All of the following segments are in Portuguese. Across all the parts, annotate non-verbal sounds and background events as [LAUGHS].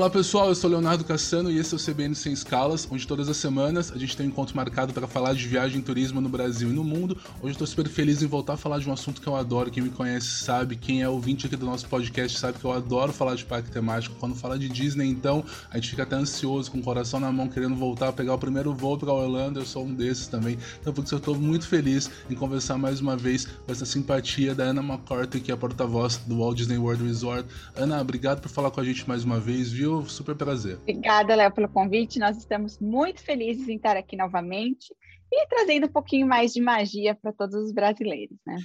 Olá pessoal, eu sou Leonardo Cassano e esse é o CBN Sem Escalas, onde todas as semanas a gente tem um encontro marcado para falar de viagem e turismo no Brasil e no mundo. Hoje eu estou super feliz em voltar a falar de um assunto que eu adoro, quem me conhece sabe, quem é ouvinte aqui do nosso podcast sabe que eu adoro falar de parque temático. Quando fala de Disney, então, a gente fica até ansioso, com o coração na mão, querendo voltar, pegar o primeiro voo para Orlando, eu sou um desses também. Então por isso eu estou muito feliz em conversar mais uma vez com essa simpatia da Ana McCarthy, que é a porta-voz do Walt Disney World Resort. Ana, obrigado por falar com a gente mais uma vez, viu? Super prazer prazer. Obrigada, Léo, pelo convite. Nós estamos muito felizes em estar aqui novamente e trazendo um pouquinho mais de magia para todos os brasileiros, né?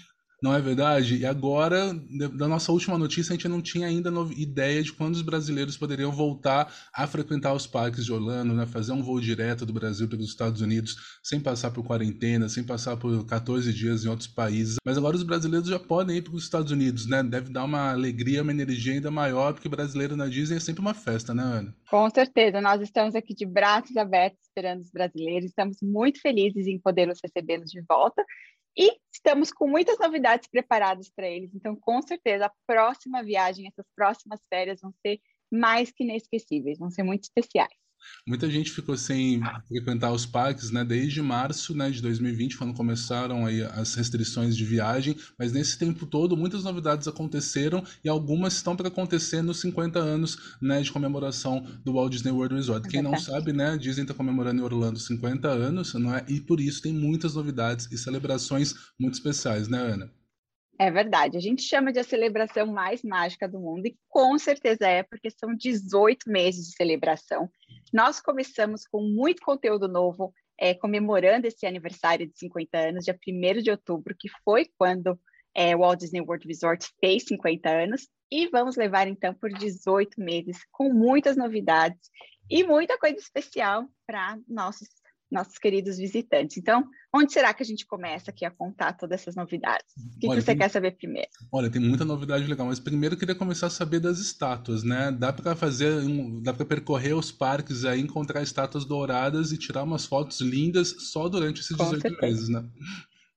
Não é verdade? E agora, da nossa última notícia, a gente não tinha ainda ideia de quando os brasileiros poderiam voltar a frequentar os parques de Orlando, né? fazer um voo direto do Brasil para os Estados Unidos, sem passar por quarentena, sem passar por 14 dias em outros países. Mas agora os brasileiros já podem ir para os Estados Unidos, né? Deve dar uma alegria, uma energia ainda maior, porque brasileiro na Disney é sempre uma festa, né, Ana? Com certeza. Nós estamos aqui de braços abertos esperando os brasileiros. Estamos muito felizes em podê-los recebê-los de volta. E estamos com muitas novidades preparadas para eles. Então, com certeza, a próxima viagem, essas próximas férias vão ser mais que inesquecíveis, vão ser muito especiais. Muita gente ficou sem frequentar os parques, né, desde março, né, de 2020, quando começaram aí as restrições de viagem, mas nesse tempo todo muitas novidades aconteceram e algumas estão para acontecer nos 50 anos, né, de comemoração do Walt Disney World Resort. É Quem não sabe, né, Disney está comemorando em Orlando 50 anos, não é? E por isso tem muitas novidades e celebrações muito especiais, né, Ana? É verdade, a gente chama de a celebração mais mágica do mundo e com certeza é, porque são 18 meses de celebração. Nós começamos com muito conteúdo novo, é, comemorando esse aniversário de 50 anos, dia 1 de outubro, que foi quando é, o Walt Disney World Resort fez 50 anos, e vamos levar então por 18 meses com muitas novidades e muita coisa especial para nossos nossos queridos visitantes. Então, onde será que a gente começa aqui a contar todas essas novidades? O que, olha, que você tem, quer saber primeiro? Olha, tem muita novidade legal, mas primeiro eu queria começar a saber das estátuas, né? Dá para fazer, dá para percorrer os parques aí, encontrar estátuas douradas e tirar umas fotos lindas só durante esses 18 meses, né?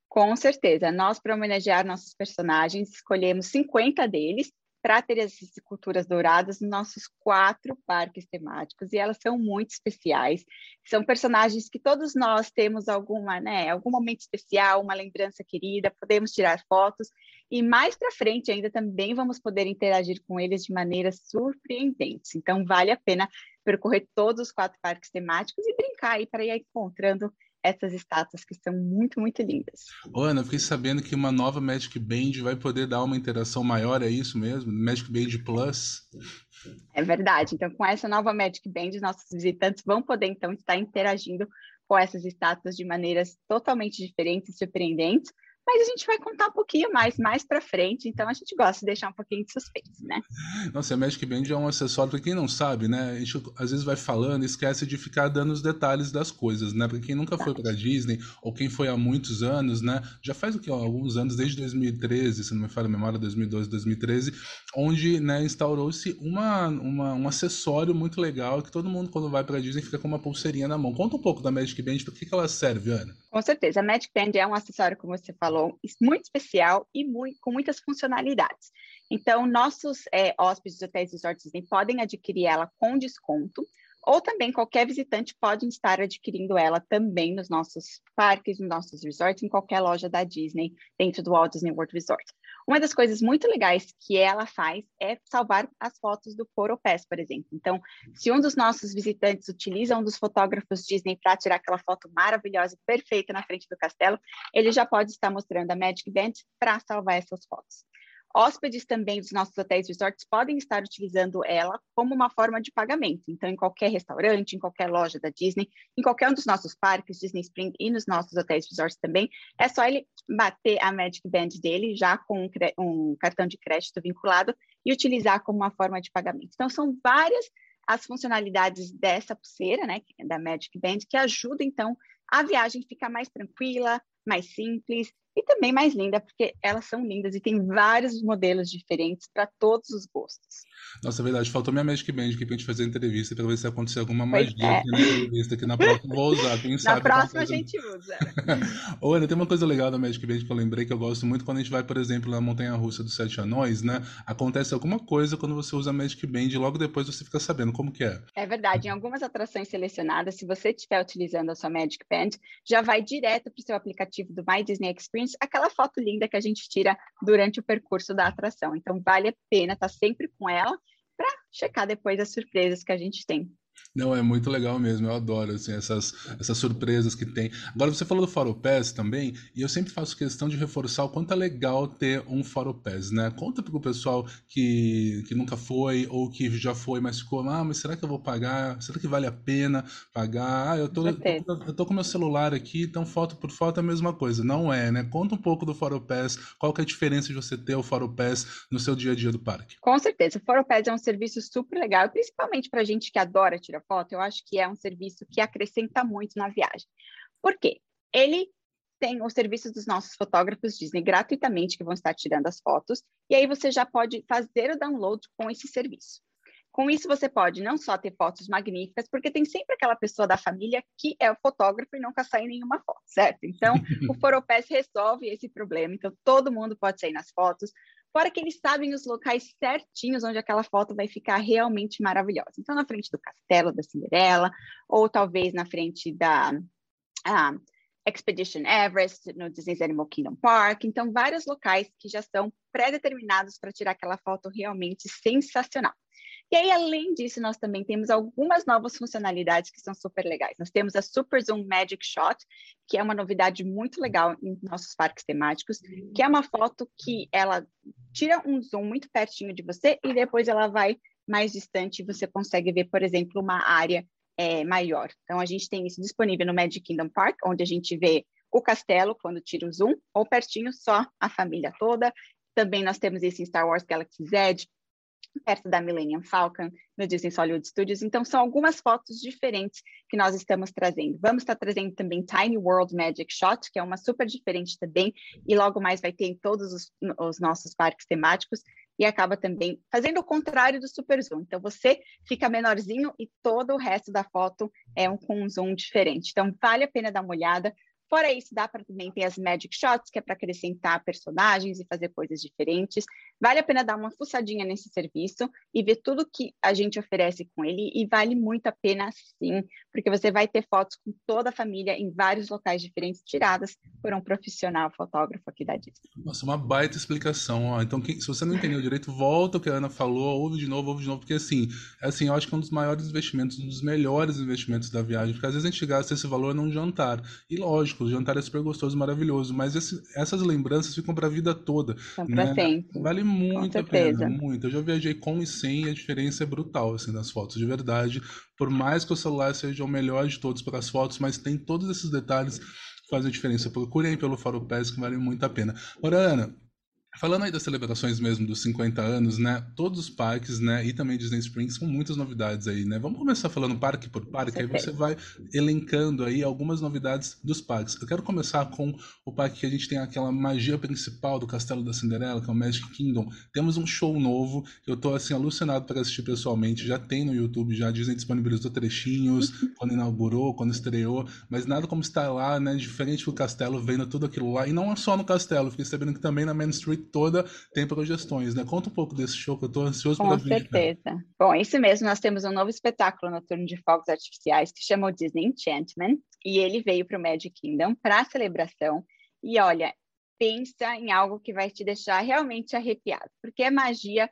Com certeza. Nós, para homenagear nossos personagens, escolhemos 50 deles para ter essas culturas douradas nos nossos quatro parques temáticos, e elas são muito especiais. São personagens que todos nós temos alguma, né, algum momento especial, uma lembrança querida, podemos tirar fotos, e mais para frente ainda também vamos poder interagir com eles de maneiras surpreendentes. Então, vale a pena percorrer todos os quatro parques temáticos e brincar aí para ir encontrando essas estátuas que são muito, muito lindas. Ô, Ana, fiquei sabendo que uma nova Magic Band vai poder dar uma interação maior, é isso mesmo? Magic Band Plus? É verdade. Então, com essa nova Magic Band, nossos visitantes vão poder, então, estar interagindo com essas estátuas de maneiras totalmente diferentes e surpreendentes, mas a gente vai contar um pouquinho mais, mais para frente, então a gente gosta de deixar um pouquinho de suspense, né? Nossa, a Magic Band é um acessório, para quem não sabe, né? A gente às vezes vai falando e esquece de ficar dando os detalhes das coisas, né? Para quem nunca foi para Disney, ou quem foi há muitos anos, né? Já faz o que? Alguns anos, desde 2013, se não me falha a memória, 2012, 2013, onde né, instaurou-se uma, uma, um acessório muito legal que todo mundo, quando vai para Disney, fica com uma pulseirinha na mão. Conta um pouco da Magic Band, para que, que ela serve, Ana? Com certeza. A Magic Band é um acessório, como você falou, falou, muito especial e muito, com muitas funcionalidades. Então, nossos é, hóspedes de hotéis e resorts Disney podem adquirir ela com desconto, ou também qualquer visitante pode estar adquirindo ela também nos nossos parques, nos nossos resorts, em qualquer loja da Disney, dentro do Walt Disney World Resort. Uma das coisas muito legais que ela faz é salvar as fotos do Pass, por exemplo. Então, se um dos nossos visitantes utiliza um dos fotógrafos Disney para tirar aquela foto maravilhosa e perfeita na frente do castelo, ele já pode estar mostrando a Magic Band para salvar essas fotos. Hóspedes também dos nossos hotéis e resorts podem estar utilizando ela como uma forma de pagamento. Então, em qualquer restaurante, em qualquer loja da Disney, em qualquer um dos nossos parques, Disney Spring e nos nossos hotéis e resorts também, é só ele bater a Magic Band dele já com um, um cartão de crédito vinculado e utilizar como uma forma de pagamento. Então, são várias as funcionalidades dessa pulseira, né, da Magic Band, que ajuda, então, a viagem ficar mais tranquila, mais simples e também mais linda, porque elas são lindas e tem vários modelos diferentes para todos os gostos. Nossa, é verdade. Faltou minha Magic Band aqui pra gente fazer a entrevista para ver se acontecer alguma pois magia é. aqui na entrevista, que na próxima vou usar, quem [LAUGHS] sabe. Na próxima a gente usa. [LAUGHS] Ana, tem uma coisa legal da Magic Band que eu lembrei que eu gosto muito quando a gente vai, por exemplo, na Montanha Russa dos Sete Anões, né? Acontece alguma coisa quando você usa a Magic Band e logo depois você fica sabendo como que é. É verdade. Em algumas atrações selecionadas, se você estiver utilizando a sua Magic Band, já vai direto para o seu aplicativo do My Disney Experience aquela foto linda que a gente tira durante o percurso da atração. Então, vale a pena estar tá sempre com ela para checar depois as surpresas que a gente tem. Não, é muito legal mesmo, eu adoro assim, essas, essas surpresas que tem. Agora, você falou do Faro Pass também, e eu sempre faço questão de reforçar o quanto é legal ter um Faro Pass, né? Conta para o pessoal que, que nunca foi ou que já foi, mas ficou, ah, mas será que eu vou pagar? Será que vale a pena pagar? Ah, eu tô, eu tô, eu tô com meu celular aqui, então foto por foto é a mesma coisa. Não é, né? Conta um pouco do Faro Pass, qual que é a diferença de você ter o Faro Pass no seu dia a dia do parque? Com certeza, o Faro Pass é um serviço super legal, principalmente para gente que adora tirar foto, eu acho que é um serviço que acrescenta muito na viagem. Por quê? Ele tem os serviços dos nossos fotógrafos Disney gratuitamente que vão estar tirando as fotos, e aí você já pode fazer o download com esse serviço. Com isso, você pode não só ter fotos magníficas, porque tem sempre aquela pessoa da família que é o fotógrafo e nunca sai nenhuma foto, certo? Então, o [LAUGHS] Foropass resolve esse problema. Então, todo mundo pode sair nas fotos. Fora que eles sabem os locais certinhos onde aquela foto vai ficar realmente maravilhosa. Então, na frente do castelo da Cinderela, ou talvez na frente da ah, Expedition Everest, no Disney's Animal Kingdom Park. Então, vários locais que já são pré-determinados para tirar aquela foto realmente sensacional. E aí, além disso, nós também temos algumas novas funcionalidades que são super legais. Nós temos a Super Zoom Magic Shot, que é uma novidade muito legal em nossos parques temáticos, que é uma foto que ela tira um zoom muito pertinho de você e depois ela vai mais distante e você consegue ver, por exemplo, uma área é, maior. Então, a gente tem isso disponível no Magic Kingdom Park, onde a gente vê o castelo quando tira o zoom, ou pertinho só a família toda. Também nós temos isso em Star Wars Galaxy Edge, perto da Millennium Falcon, no Disney Hollywood Studios. Então, são algumas fotos diferentes que nós estamos trazendo. Vamos estar trazendo também Tiny World Magic Shot, que é uma super diferente também, e logo mais vai ter em todos os, os nossos parques temáticos, e acaba também fazendo o contrário do Super Zoom. Então, você fica menorzinho e todo o resto da foto é um, com um zoom diferente. Então, vale a pena dar uma olhada. Fora isso, dá para também ter as Magic Shots, que é para acrescentar personagens e fazer coisas diferentes. Vale a pena dar uma fuçadinha nesse serviço e ver tudo que a gente oferece com ele, e vale muito a pena sim, porque você vai ter fotos com toda a família em vários locais diferentes, tiradas por um profissional fotógrafo aqui da Disney. Nossa, uma baita explicação. Ó. Então, quem, se você não entendeu direito, volta o que a Ana falou, ouve de novo, ouve de novo, porque assim, é assim, eu acho que é um dos maiores investimentos, um dos melhores investimentos da viagem, porque às vezes a gente gasta esse valor num jantar. E lógico, o jantar é super gostoso, maravilhoso, mas esse, essas lembranças ficam para a vida toda. São né? para sempre. Vale muito a pena, muito. Eu já viajei com e sem e a diferença é brutal, assim, nas fotos, de verdade. Por mais que o celular seja o melhor de todos para as fotos, mas tem todos esses detalhes que fazem a diferença. Procurem pelo Faro Pass, que vale muito a pena. Ora, Ana, Falando aí das celebrações mesmo dos 50 anos, né? Todos os parques, né? E também Disney Springs com muitas novidades aí, né? Vamos começar falando parque por parque, aí você vai elencando aí algumas novidades dos parques. Eu quero começar com o parque que a gente tem aquela magia principal do Castelo da Cinderela, que é o Magic Kingdom. Temos um show novo, que eu tô assim alucinado para assistir pessoalmente. Já tem no YouTube, já a Disney disponibilizou trechinhos [LAUGHS] quando inaugurou, quando estreou, mas nada como estar lá, né? Diferente do castelo, vendo tudo aquilo lá. E não é só no castelo, fiquei sabendo que também na Main Street toda tem progestões, né? Conta um pouco desse show que eu estou ansioso para ver. Com certeza. Bom, isso mesmo, nós temos um novo espetáculo noturno de fogos artificiais que chama o Disney Enchantment, e ele veio para o Magic Kingdom para a celebração. E olha, pensa em algo que vai te deixar realmente arrepiado, porque é magia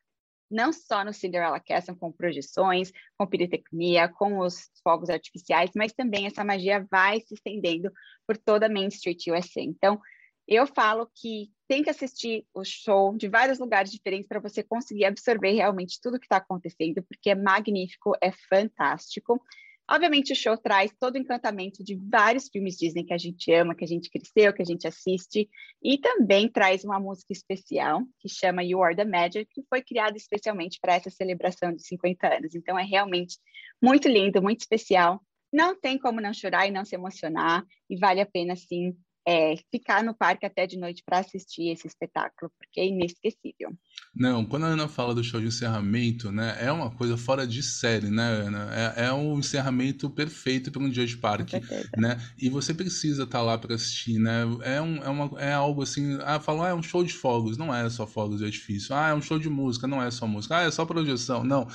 não só no Cinderella Castle com projeções, com pirotecnia, com os fogos artificiais, mas também essa magia vai se estendendo por toda Main Street USA. Então, eu falo que tem que assistir o show de vários lugares diferentes para você conseguir absorver realmente tudo que está acontecendo, porque é magnífico, é fantástico. Obviamente, o show traz todo o encantamento de vários filmes Disney que a gente ama, que a gente cresceu, que a gente assiste, e também traz uma música especial que chama You Are the Magic, que foi criada especialmente para essa celebração de 50 anos. Então, é realmente muito lindo, muito especial. Não tem como não chorar e não se emocionar, e vale a pena, sim, é, ficar no parque até de noite para assistir esse espetáculo, porque é inesquecível. Não, quando a Ana fala do show de encerramento, né, é uma coisa fora de série, né, Ana? É, é um encerramento perfeito para um dia de parque, né? E você precisa estar tá lá para assistir, né? É, um, é, uma, é algo assim, ah, falam, ah, é um show de fogos, não é só fogos é difícil. Ah, é um show de música, não é só música. Ah, é só projeção. Não,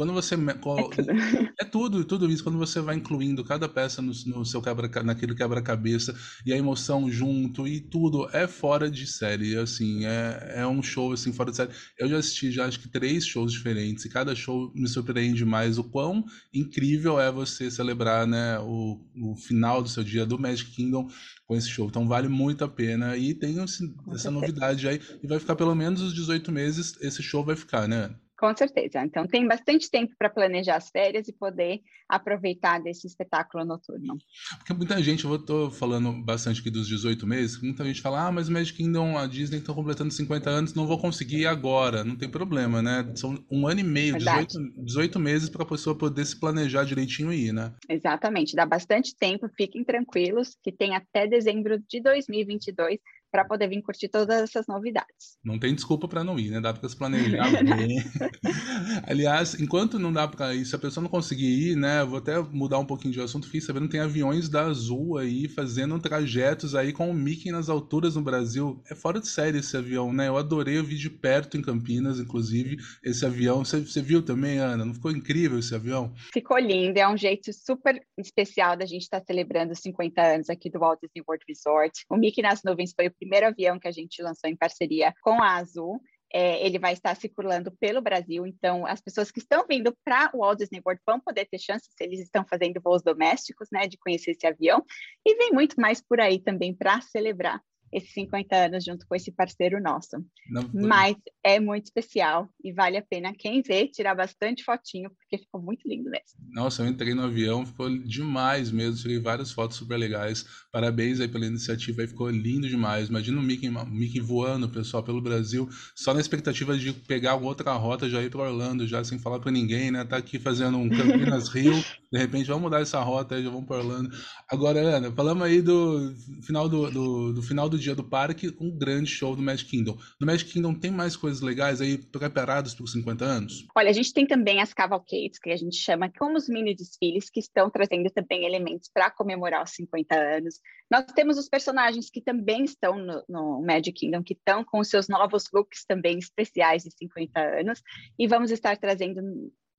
quando você. É tudo. é tudo, tudo isso. Quando você vai incluindo cada peça no, no seu quebra, naquele quebra-cabeça e a emoção junto e tudo, é fora de série. Assim, é, é um show assim, fora de série. Eu já assisti já acho que três shows diferentes e cada show me surpreende mais o quão incrível é você celebrar né, o, o final do seu dia do Magic Kingdom com esse show. Então vale muito a pena. E tem assim, essa novidade aí. E vai ficar pelo menos os 18 meses, esse show vai ficar, né? Com certeza. Então, tem bastante tempo para planejar as férias e poder aproveitar desse espetáculo noturno. Porque muita gente, eu estou falando bastante aqui dos 18 meses, muita gente fala, ah, mas Magic Kingdom, a Disney está completando 50 anos, não vou conseguir agora. Não tem problema, né? São um ano e meio, 18, 18, meses para a pessoa poder se planejar direitinho e ir, né? Exatamente. Dá bastante tempo, fiquem tranquilos, que tem até dezembro de 2022 para poder vir curtir todas essas novidades. Não tem desculpa para não ir, né? Dá para se planejar [LAUGHS] bem. Aliás, enquanto não dá para ir, se a pessoa não conseguir ir, né? Vou até mudar um pouquinho de assunto. Fiz sabendo tem aviões da Azul aí fazendo trajetos aí com o Mickey nas alturas no Brasil. É fora de série esse avião, né? Eu adorei, eu vi de perto em Campinas, inclusive, esse avião. Você, você viu também, Ana? Não ficou incrível esse avião? Ficou lindo, é um jeito super especial da gente estar tá celebrando os 50 anos aqui do Walt Disney World Resort. O Mickey nas nuvens foi o primeiro avião que a gente lançou em parceria com a Azul. É, ele vai estar circulando pelo Brasil, então as pessoas que estão vindo para o Walt Disney World vão poder ter chances, se eles estão fazendo voos domésticos, né, de conhecer esse avião, e vem muito mais por aí também para celebrar esses 50 anos junto com esse parceiro nosso. Não, Mas é muito especial e vale a pena quem vê tirar bastante fotinho, porque ficou muito lindo mesmo. Nossa, eu entrei no avião, ficou demais mesmo, tirei várias fotos super legais. Parabéns aí pela iniciativa, aí ficou lindo demais. Imagina o Mickey, o Mickey voando, pessoal, pelo Brasil, só na expectativa de pegar outra rota, já ir para Orlando, já sem falar para ninguém, né? Tá aqui fazendo um Campinas [LAUGHS] Rio, de repente vamos mudar essa rota aí, já vamos para Orlando. Agora, Ana, falamos aí do final do, do, do final do dia do parque, um grande show do Magic Kingdom. No Magic Kingdom tem mais coisas legais aí preparadas para os 50 anos? Olha, a gente tem também as cavalcades, que a gente chama como os mini desfiles, que estão trazendo também elementos para comemorar os 50 anos. Nós temos os personagens que também estão no, no Magic Kingdom, que estão com os seus novos looks também especiais de 50 anos, e vamos estar trazendo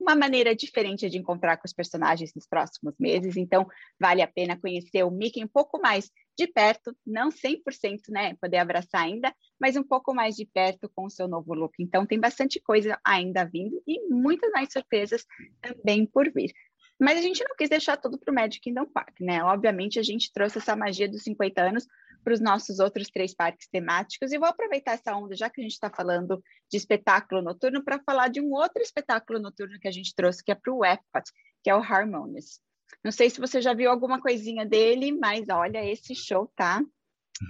uma maneira diferente de encontrar com os personagens nos próximos meses, então vale a pena conhecer o Mickey um pouco mais de perto, não 100%, né, poder abraçar ainda, mas um pouco mais de perto com o seu novo look. Então tem bastante coisa ainda vindo e muitas mais surpresas também por vir. Mas a gente não quis deixar tudo para o Magic Kingdom Park, né? Obviamente a gente trouxe essa magia dos 50 anos para os nossos outros três parques temáticos. E vou aproveitar essa onda, já que a gente está falando de espetáculo noturno, para falar de um outro espetáculo noturno que a gente trouxe, que é para o Epcot, que é o Harmonious. Não sei se você já viu alguma coisinha dele, mas olha, esse show tá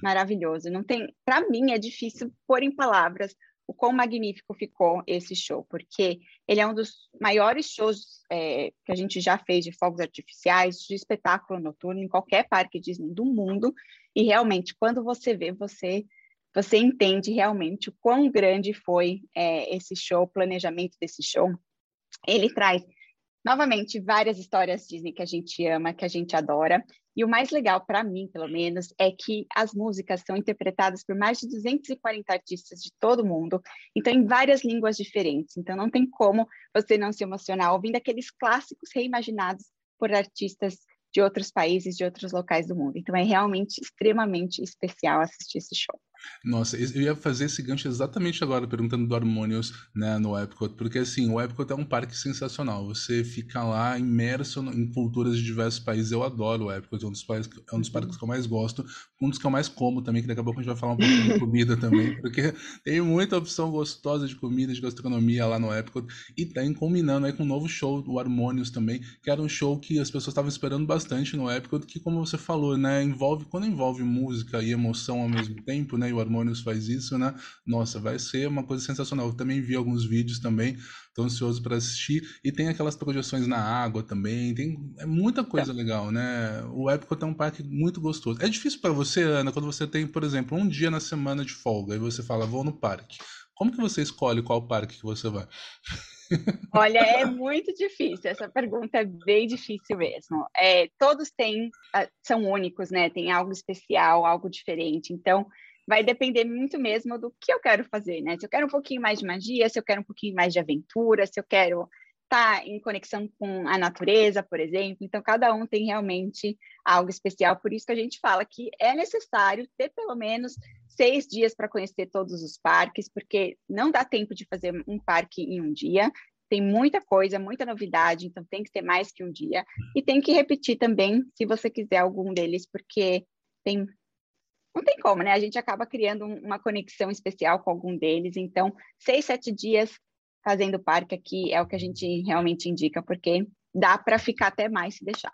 maravilhoso. Não tem, para mim é difícil pôr em palavras o quão magnífico ficou esse show, porque ele é um dos maiores shows é, que a gente já fez de fogos artificiais, de espetáculo noturno em qualquer parque Disney do mundo, e realmente, quando você vê, você você entende realmente o quão grande foi é, esse show, o planejamento desse show. Ele traz novamente, várias histórias Disney que a gente ama, que a gente adora. E o mais legal, para mim, pelo menos, é que as músicas são interpretadas por mais de 240 artistas de todo mundo, então em várias línguas diferentes. Então não tem como você não se emocionar ouvindo aqueles clássicos reimaginados por artistas de outros países, de outros locais do mundo. Então é realmente extremamente especial assistir esse show. Nossa, eu ia fazer esse gancho exatamente agora, perguntando do Harmonious, né, no Epcot, porque assim, o Epcot é um parque sensacional, você fica lá imerso em culturas de diversos países, eu adoro o Epcot, é um dos, parques, é um dos parques que eu mais gosto, um dos que eu mais como também, que daqui a pouco a gente vai falar um pouquinho de comida também, [LAUGHS] porque tem muita opção gostosa de comida, de gastronomia lá no Epcot, e tem combinando aí com um novo show, o Harmonious também, que era um show que as pessoas estavam esperando bastante no Epcot, que como você falou, né, envolve, quando envolve música e emoção ao mesmo tempo, né, também, o Harmonious faz isso, né? Nossa, vai ser uma coisa sensacional. Eu também vi alguns vídeos também, tô ansioso para assistir. E tem aquelas projeções na água também, tem é muita coisa é. legal, né? O Epcot é um parque muito gostoso. É difícil para você, Ana, quando você tem, por exemplo, um dia na semana de folga e você fala, vou no parque. Como que você escolhe qual parque que você vai? [LAUGHS] Olha, é muito difícil. Essa pergunta é bem difícil mesmo. É, todos têm, ah, são únicos, né? Tem algo especial, algo diferente. Então, vai depender muito mesmo do que eu quero fazer, né? Se eu quero um pouquinho mais de magia, se eu quero um pouquinho mais de aventura, se eu quero estar tá em conexão com a natureza, por exemplo. Então, cada um tem realmente algo especial. Por isso que a gente fala que é necessário ter pelo menos seis dias para conhecer todos os parques, porque não dá tempo de fazer um parque em um dia. Tem muita coisa, muita novidade, então tem que ter mais que um dia. E tem que repetir também, se você quiser algum deles, porque tem não tem como, né? A gente acaba criando uma conexão especial com algum deles. Então, seis, sete dias fazendo parque aqui é o que a gente realmente indica, porque dá para ficar até mais se deixar.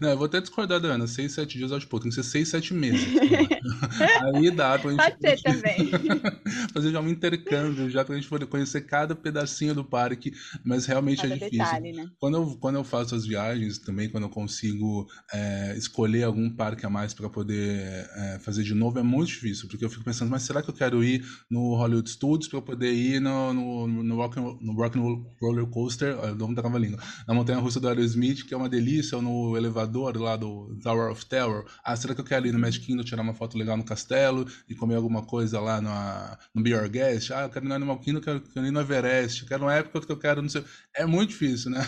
Não, eu vou até discordar da Ana. Seis, sete dias, acho pouco. Tem que ser seis, sete meses. [LAUGHS] Aí dá pra gente... Pode ser também. [LAUGHS] fazer já um intercâmbio, já pra gente poder conhecer cada pedacinho do parque. Mas realmente é cada é difícil. Detalhe, né? quando, eu, quando eu faço as viagens também, quando eu consigo é, escolher algum parque a mais para poder é, fazer de novo, é muito difícil. Porque eu fico pensando, mas será que eu quero ir no Hollywood Studios para poder ir no, no, no, rock, no Rock Roller Coaster, eu dou um trava-língua, na Montanha Russa do Aerosmith, que é uma delícia, ou no elevador lá do Tower of Terror. Ah, será que eu quero ir no Magic Kingdom tirar uma foto legal no castelo e comer alguma coisa lá no, no Be Your Guest? Ah, eu quero ir no Animal Kingdom, quero, quero ir no Everest, quero uma época que eu quero, não sei. É muito difícil, né?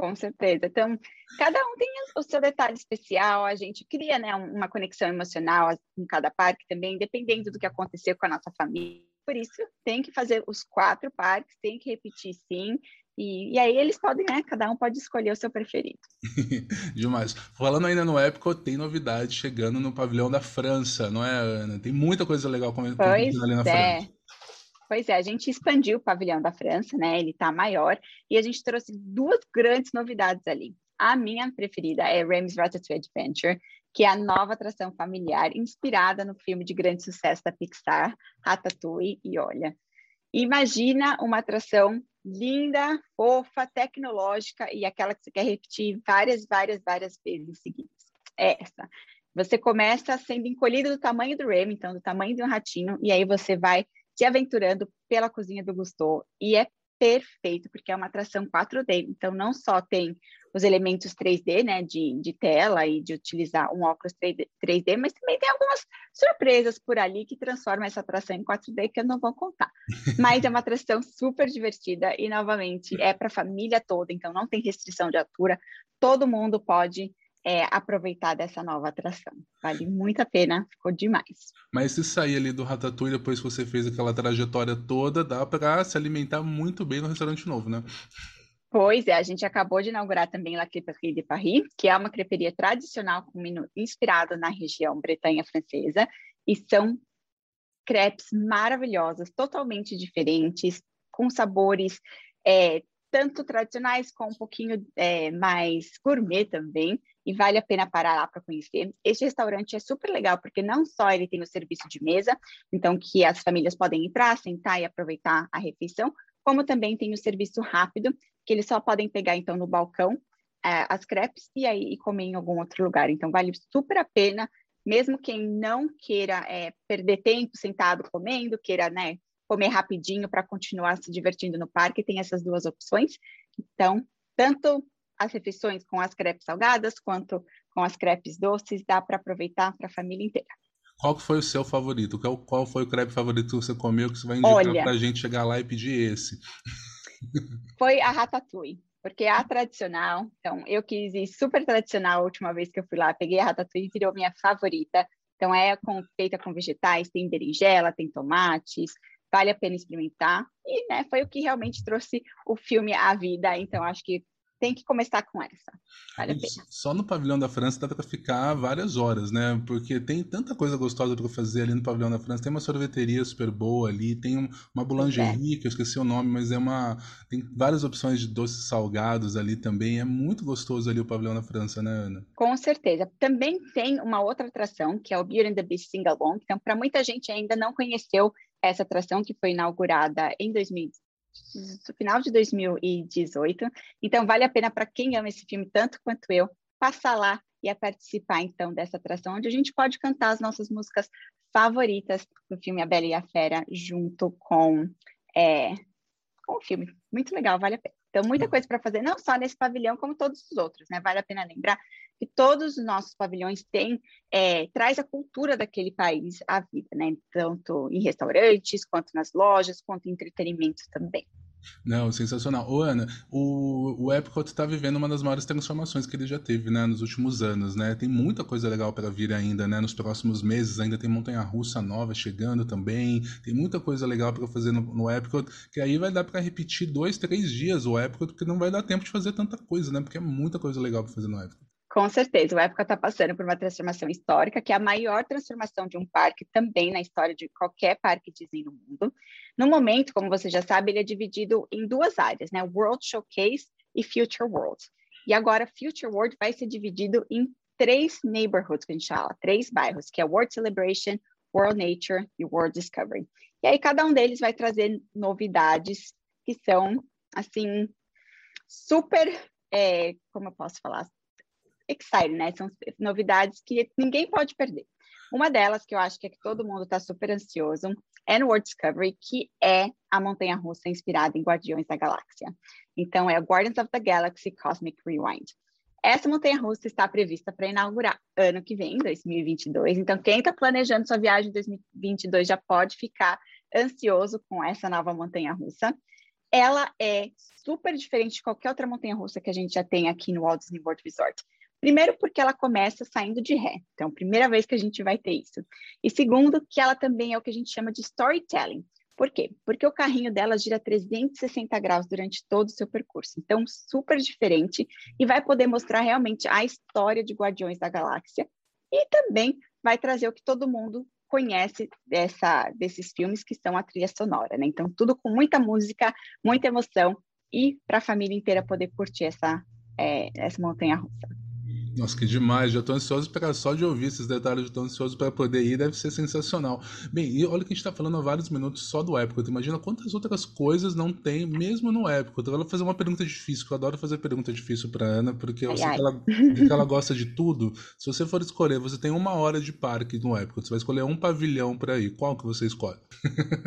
Com certeza. Então, cada um tem o seu detalhe especial, a gente cria né, uma conexão emocional em cada parque também, dependendo do que aconteceu com a nossa família. Por isso, tem que fazer os quatro parques, tem que repetir sim, e, e, aí eles podem, né? Cada um pode escolher o seu preferido. [LAUGHS] Demais. Falando ainda no Epcot, tem novidade chegando no pavilhão da França, não é, Ana? Tem muita coisa legal comentando ali na é. França. Pois é, a gente expandiu o pavilhão da França, né? Ele está maior e a gente trouxe duas grandes novidades ali. A minha preferida é Remy's Ratatouille Adventure, que é a nova atração familiar inspirada no filme de grande sucesso da Pixar, Ratatouille. E olha, imagina uma atração linda, fofa, tecnológica e aquela que você quer repetir várias, várias, várias vezes seguidas. É essa. Você começa sendo encolhido do tamanho do Remy, então do tamanho de um ratinho, e aí você vai se aventurando pela cozinha do Gusto. E é perfeito, porque é uma atração 4D. Então, não só tem os elementos 3D, né, de, de tela e de utilizar um óculos 3D, 3D, mas também tem algumas surpresas por ali que transformam essa atração em 4D que eu não vou contar. Mas é uma atração super divertida e, novamente, é para a família toda, então não tem restrição de altura, todo mundo pode é, aproveitar dessa nova atração. Vale muito a pena, ficou demais. Mas se sair ali do Ratatouille depois que você fez aquela trajetória toda, dá para se alimentar muito bem no restaurante novo, né? Pois é, a gente acabou de inaugurar também La Crêperie de Paris, que é uma creperia tradicional com menu inspirado na região bretanha francesa, e são crepes maravilhosas, totalmente diferentes, com sabores é, tanto tradicionais como um pouquinho é, mais gourmet também, e vale a pena parar lá para conhecer. Este restaurante é super legal, porque não só ele tem o serviço de mesa, então que as famílias podem entrar, sentar e aproveitar a refeição, como também tem o serviço rápido, que eles só podem pegar então no balcão é, as crepes e aí e comer em algum outro lugar. Então vale super a pena, mesmo quem não queira é, perder tempo sentado comendo, queira né, comer rapidinho para continuar se divertindo no parque, tem essas duas opções. Então, tanto as refeições com as crepes salgadas quanto com as crepes doces, dá para aproveitar para a família inteira. Qual foi o seu favorito? Qual, qual foi o crepe favorito que você comeu que você vai indicar para a gente chegar lá e pedir esse? [LAUGHS] Foi a ratatouille, porque é a tradicional. Então, eu quis ir super tradicional a última vez que eu fui lá. Peguei a ratatouille e virou minha favorita. Então, é com, feita com vegetais, tem berinjela, tem tomates, vale a pena experimentar. E né, foi o que realmente trouxe o filme à vida. Então, acho que tem que começar com essa. Vale a pena. Só no pavilhão da França dá para ficar várias horas, né? Porque tem tanta coisa gostosa para fazer ali no pavilhão da França. Tem uma sorveteria super boa ali, tem uma boulangerie, é. que eu esqueci o nome, mas é uma. Tem várias opções de doces salgados ali também. É muito gostoso ali o pavilhão da França, né, Ana? Com certeza. Também tem uma outra atração, que é o Beauty and the Beast Sing Along. Então, para muita gente ainda não conheceu essa atração que foi inaugurada em 2000, no final de 2018. Então, vale a pena para quem ama esse filme tanto quanto eu, passar lá e a participar, então, dessa atração, onde a gente pode cantar as nossas músicas favoritas do filme A Bela e a Fera, junto com, é, com o filme. Muito legal, vale a pena. Então, muita coisa para fazer, não só nesse pavilhão, como todos os outros, né? Vale a pena lembrar que todos os nossos pavilhões têm, é, traz a cultura daquele país à vida, né? Tanto em restaurantes, quanto nas lojas, quanto em entretenimento também. Não, sensacional. Ô, Ana, o, o Epcot está vivendo uma das maiores transformações que ele já teve, né, nos últimos anos, né? Tem muita coisa legal para vir ainda, né? Nos próximos meses ainda tem montanha-russa nova chegando também. Tem muita coisa legal para fazer no, no Epcot, que aí vai dar para repetir dois, três dias o Epcot, porque não vai dar tempo de fazer tanta coisa, né? Porque é muita coisa legal para fazer no Epcot. Com certeza, o Epcot está passando por uma transformação histórica, que é a maior transformação de um parque também na história de qualquer parque Disney no mundo. No momento, como você já sabe, ele é dividido em duas áreas, né? World Showcase e Future World. E agora, Future World vai ser dividido em três neighborhoods, que a gente fala, três bairros, que é World Celebration, World Nature e World Discovery. E aí, cada um deles vai trazer novidades que são, assim, super, é, como eu posso falar, exciting, né? São novidades que ninguém pode perder. Uma delas, que eu acho que é que todo mundo está super ansioso, é no World Discovery, que é a montanha-russa inspirada em Guardiões da Galáxia. Então, é a Guardians of the Galaxy Cosmic Rewind. Essa montanha-russa está prevista para inaugurar ano que vem, 2022. Então, quem está planejando sua viagem em 2022 já pode ficar ansioso com essa nova montanha-russa. Ela é super diferente de qualquer outra montanha-russa que a gente já tem aqui no Walt Disney World Resort. Primeiro, porque ela começa saindo de ré. Então, primeira vez que a gente vai ter isso. E segundo, que ela também é o que a gente chama de storytelling. Por quê? Porque o carrinho dela gira 360 graus durante todo o seu percurso. Então, super diferente e vai poder mostrar realmente a história de Guardiões da Galáxia e também vai trazer o que todo mundo conhece dessa, desses filmes que são a trilha sonora, né? Então, tudo com muita música, muita emoção e para a família inteira poder curtir essa, é, essa montanha-russa. Nossa, que demais. Já estou ansioso para só de ouvir esses detalhes, estou ansioso para poder ir, deve ser sensacional. Bem, e olha que a gente está falando há vários minutos só do Epcot. Imagina quantas outras coisas não tem, mesmo no Epcot. Eu vou fazer uma pergunta difícil, que eu adoro fazer pergunta difícil para Ana, porque eu ai, sei ai. Que, ela, que ela gosta de tudo. Se você for escolher, você tem uma hora de parque no Epcot, você vai escolher um pavilhão para ir. Qual que você escolhe?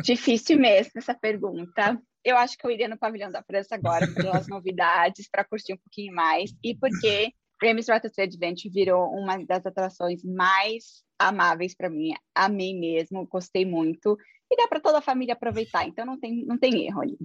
Difícil mesmo essa pergunta eu acho que eu iria no pavilhão da França agora pelas [LAUGHS] novidades, para curtir um pouquinho mais e porque Remy's Ratatouille Adventure virou uma das atrações mais amáveis para mim. Amei mesmo, gostei muito e dá para toda a família aproveitar, então não tem, não tem erro ali.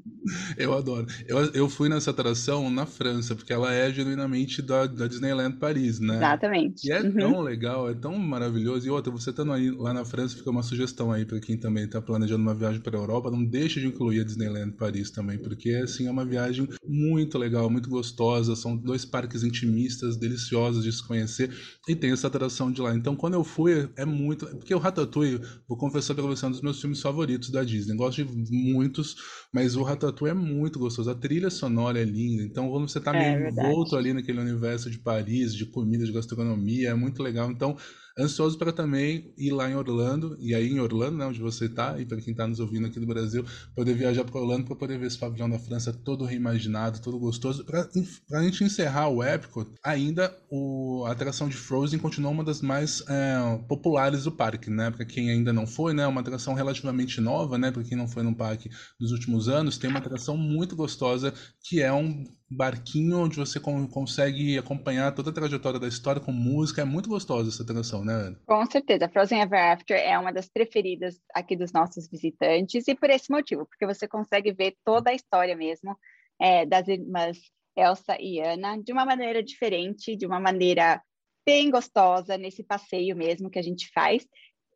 Eu adoro. Eu, eu fui nessa atração na França, porque ela é genuinamente da, da Disneyland Paris, né? Exatamente. E é uhum. tão legal, é tão maravilhoso. E outra, você estando aí lá na França, fica uma sugestão aí para quem também está planejando uma viagem para a Europa, não deixe de incluir a Disneyland Paris também, porque assim é uma viagem muito legal, muito gostosa. São dois parques intimistas, deliciosos de se conhecer, e tem essa atração de lá. Então, quando eu fui, é muito. Porque o Ratatouille, vou confessar para você, é um dos meus filmes favoritos da Disney. Gosto de muitos, mas o Ratatouille é muito gostoso. A trilha sonora é linda. Então, quando você está é, meio envolto ali naquele universo de Paris, de comida, de gastronomia, é muito legal. Então, Ansioso para também ir lá em Orlando, e aí em Orlando, né, onde você está, e para quem está nos ouvindo aqui do Brasil, poder viajar para Orlando para poder ver esse pavilhão da França todo reimaginado, todo gostoso. Para a gente encerrar o Epcot, ainda o, a atração de Frozen continua uma das mais é, populares do parque, né? Para quem ainda não foi, né, uma atração relativamente nova, né? Para quem não foi no parque dos últimos anos, tem uma atração muito gostosa que é um barquinho onde você consegue acompanhar toda a trajetória da história com música. É muito gostosa essa atração, né, Ana? Com certeza. Frozen Ever After é uma das preferidas aqui dos nossos visitantes e por esse motivo, porque você consegue ver toda a história mesmo é, das irmãs Elsa e Ana de uma maneira diferente, de uma maneira bem gostosa nesse passeio mesmo que a gente faz.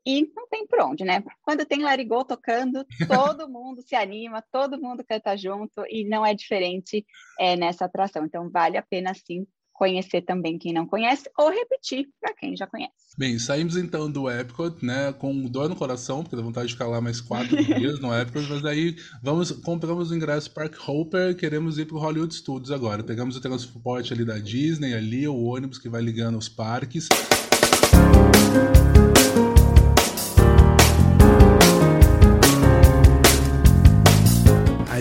E não tem por onde, né? Quando tem Larigol tocando, [LAUGHS] todo mundo se anima, todo mundo canta junto e não é diferente é, nessa atração. Então vale a pena sim conhecer também quem não conhece ou repetir para quem já conhece. Bem, saímos então do Epcot, né, com dor no coração, porque dá vontade de ficar lá mais quatro [LAUGHS] dias no Epcot, mas aí vamos, compramos o ingresso Park Hopper, queremos ir para o Hollywood Studios agora. Pegamos o transporte ali da Disney, ali o ônibus que vai ligando os parques.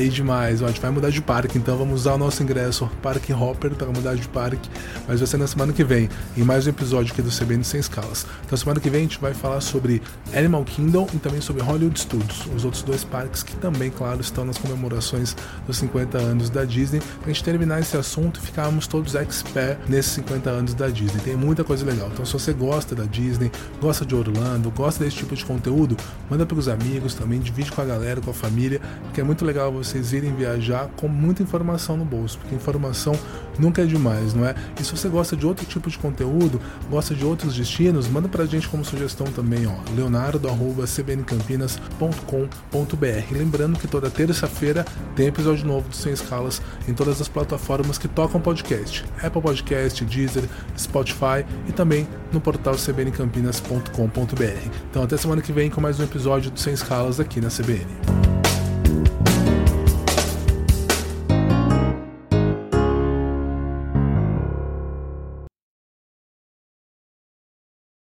Aí demais. Ó, a gente vai mudar de parque, então vamos usar o nosso ingresso Parque Hopper para mudar de parque, mas vai ser na semana que vem, em mais um episódio aqui do CBN Sem Escalas. Então semana que vem a gente vai falar sobre Animal Kingdom e também sobre Hollywood Studios, os outros dois parques que também, claro, estão nas comemorações dos 50 anos da Disney, pra gente terminar esse assunto e ficarmos todos expert nesses 50 anos da Disney. Tem muita coisa legal. Então se você gosta da Disney, gosta de Orlando, gosta desse tipo de conteúdo, manda para os amigos também, divide com a galera, com a família, porque é muito legal você vocês irem viajar com muita informação no bolso, porque informação nunca é demais, não é? E se você gosta de outro tipo de conteúdo, gosta de outros destinos, manda pra gente como sugestão também, ó, leonardo@cbncampinas.com.br. Lembrando que toda terça-feira tem episódio novo do Sem Escalas em todas as plataformas que tocam podcast, Apple Podcast, Deezer, Spotify e também no portal cbncampinas.com.br. Então até semana que vem com mais um episódio do Sem Escalas aqui na CBN.